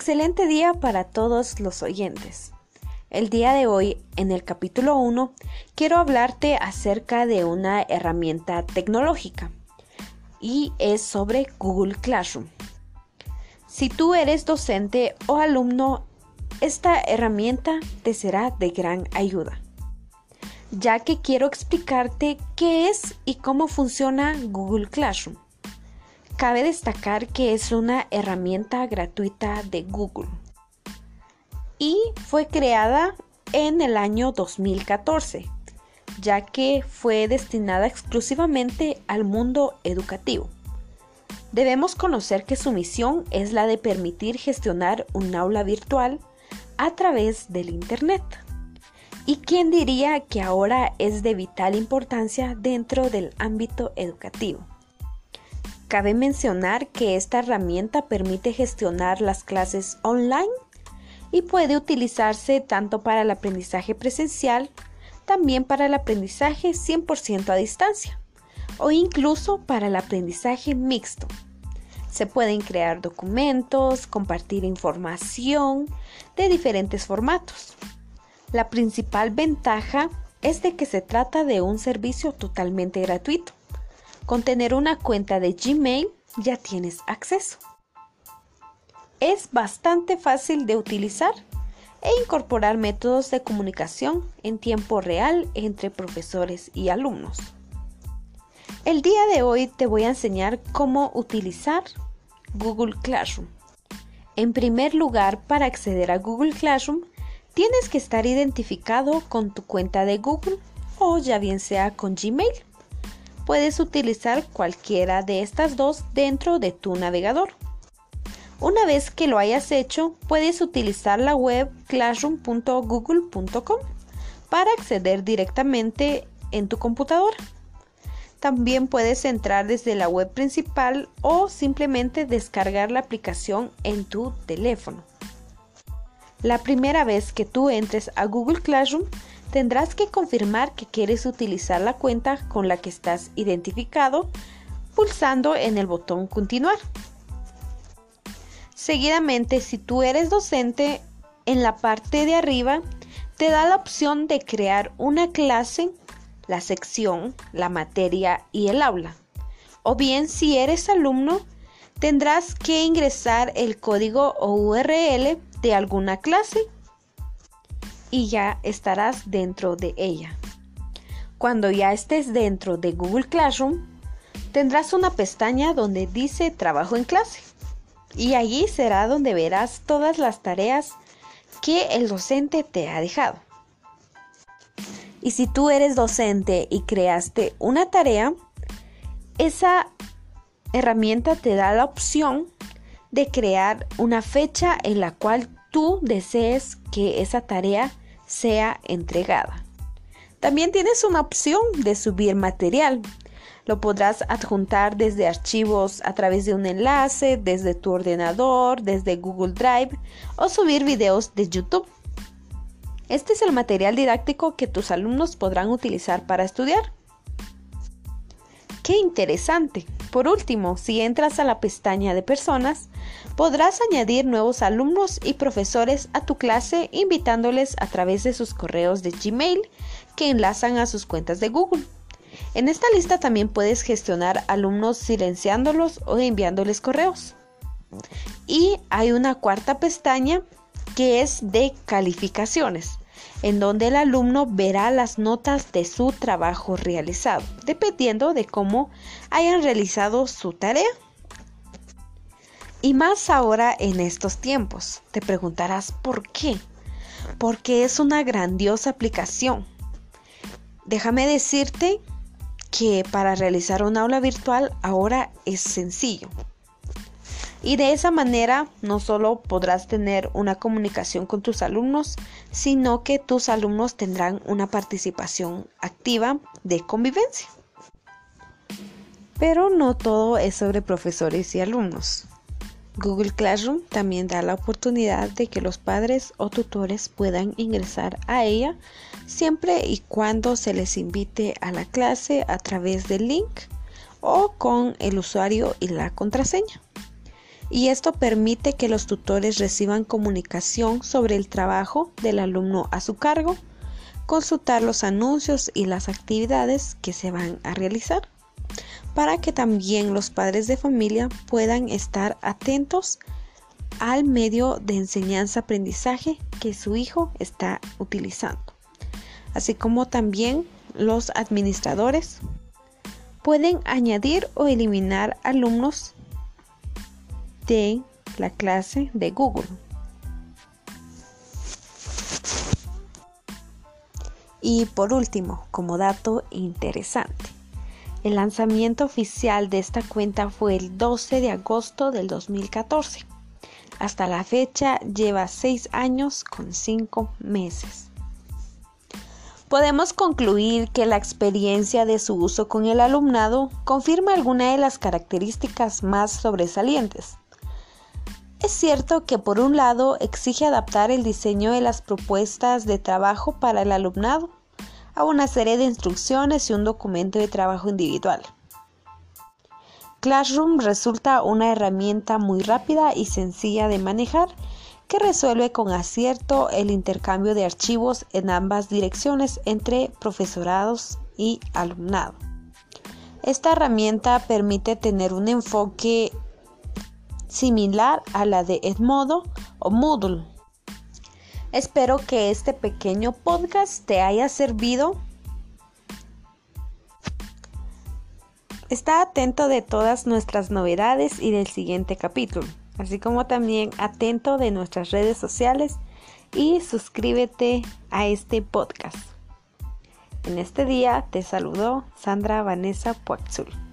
Excelente día para todos los oyentes. El día de hoy, en el capítulo 1, quiero hablarte acerca de una herramienta tecnológica y es sobre Google Classroom. Si tú eres docente o alumno, esta herramienta te será de gran ayuda, ya que quiero explicarte qué es y cómo funciona Google Classroom. Cabe destacar que es una herramienta gratuita de Google y fue creada en el año 2014, ya que fue destinada exclusivamente al mundo educativo. Debemos conocer que su misión es la de permitir gestionar un aula virtual a través del Internet. ¿Y quién diría que ahora es de vital importancia dentro del ámbito educativo? Cabe mencionar que esta herramienta permite gestionar las clases online y puede utilizarse tanto para el aprendizaje presencial, también para el aprendizaje 100% a distancia o incluso para el aprendizaje mixto. Se pueden crear documentos, compartir información de diferentes formatos. La principal ventaja es de que se trata de un servicio totalmente gratuito con tener una cuenta de Gmail ya tienes acceso. Es bastante fácil de utilizar e incorporar métodos de comunicación en tiempo real entre profesores y alumnos. El día de hoy te voy a enseñar cómo utilizar Google Classroom. En primer lugar, para acceder a Google Classroom, tienes que estar identificado con tu cuenta de Google o ya bien sea con Gmail puedes utilizar cualquiera de estas dos dentro de tu navegador. Una vez que lo hayas hecho, puedes utilizar la web classroom.google.com para acceder directamente en tu computadora. También puedes entrar desde la web principal o simplemente descargar la aplicación en tu teléfono. La primera vez que tú entres a Google Classroom, tendrás que confirmar que quieres utilizar la cuenta con la que estás identificado pulsando en el botón continuar. Seguidamente, si tú eres docente, en la parte de arriba te da la opción de crear una clase, la sección, la materia y el aula. O bien, si eres alumno, tendrás que ingresar el código o URL de alguna clase y ya estarás dentro de ella. Cuando ya estés dentro de Google Classroom, tendrás una pestaña donde dice Trabajo en clase y allí será donde verás todas las tareas que el docente te ha dejado. Y si tú eres docente y creaste una tarea, esa herramienta te da la opción de crear una fecha en la cual tú desees que esa tarea sea entregada. También tienes una opción de subir material. Lo podrás adjuntar desde archivos a través de un enlace, desde tu ordenador, desde Google Drive o subir videos de YouTube. Este es el material didáctico que tus alumnos podrán utilizar para estudiar. ¡Qué interesante! Por último, si entras a la pestaña de personas, podrás añadir nuevos alumnos y profesores a tu clase invitándoles a través de sus correos de Gmail que enlazan a sus cuentas de Google. En esta lista también puedes gestionar alumnos silenciándolos o enviándoles correos. Y hay una cuarta pestaña que es de calificaciones en donde el alumno verá las notas de su trabajo realizado, dependiendo de cómo hayan realizado su tarea. Y más ahora en estos tiempos. Te preguntarás por qué. Porque es una grandiosa aplicación. Déjame decirte que para realizar un aula virtual ahora es sencillo. Y de esa manera no solo podrás tener una comunicación con tus alumnos, sino que tus alumnos tendrán una participación activa de convivencia. Pero no todo es sobre profesores y alumnos. Google Classroom también da la oportunidad de que los padres o tutores puedan ingresar a ella siempre y cuando se les invite a la clase a través del link o con el usuario y la contraseña. Y esto permite que los tutores reciban comunicación sobre el trabajo del alumno a su cargo, consultar los anuncios y las actividades que se van a realizar, para que también los padres de familia puedan estar atentos al medio de enseñanza-aprendizaje que su hijo está utilizando, así como también los administradores pueden añadir o eliminar alumnos de la clase de Google. Y por último, como dato interesante, el lanzamiento oficial de esta cuenta fue el 12 de agosto del 2014. Hasta la fecha lleva 6 años con 5 meses. Podemos concluir que la experiencia de su uso con el alumnado confirma alguna de las características más sobresalientes. Es cierto que por un lado exige adaptar el diseño de las propuestas de trabajo para el alumnado a una serie de instrucciones y un documento de trabajo individual. Classroom resulta una herramienta muy rápida y sencilla de manejar que resuelve con acierto el intercambio de archivos en ambas direcciones entre profesorados y alumnado. Esta herramienta permite tener un enfoque similar a la de Edmodo o Moodle. Espero que este pequeño podcast te haya servido. Está atento de todas nuestras novedades y del siguiente capítulo, así como también atento de nuestras redes sociales y suscríbete a este podcast. En este día te saludó Sandra Vanessa Puaxul.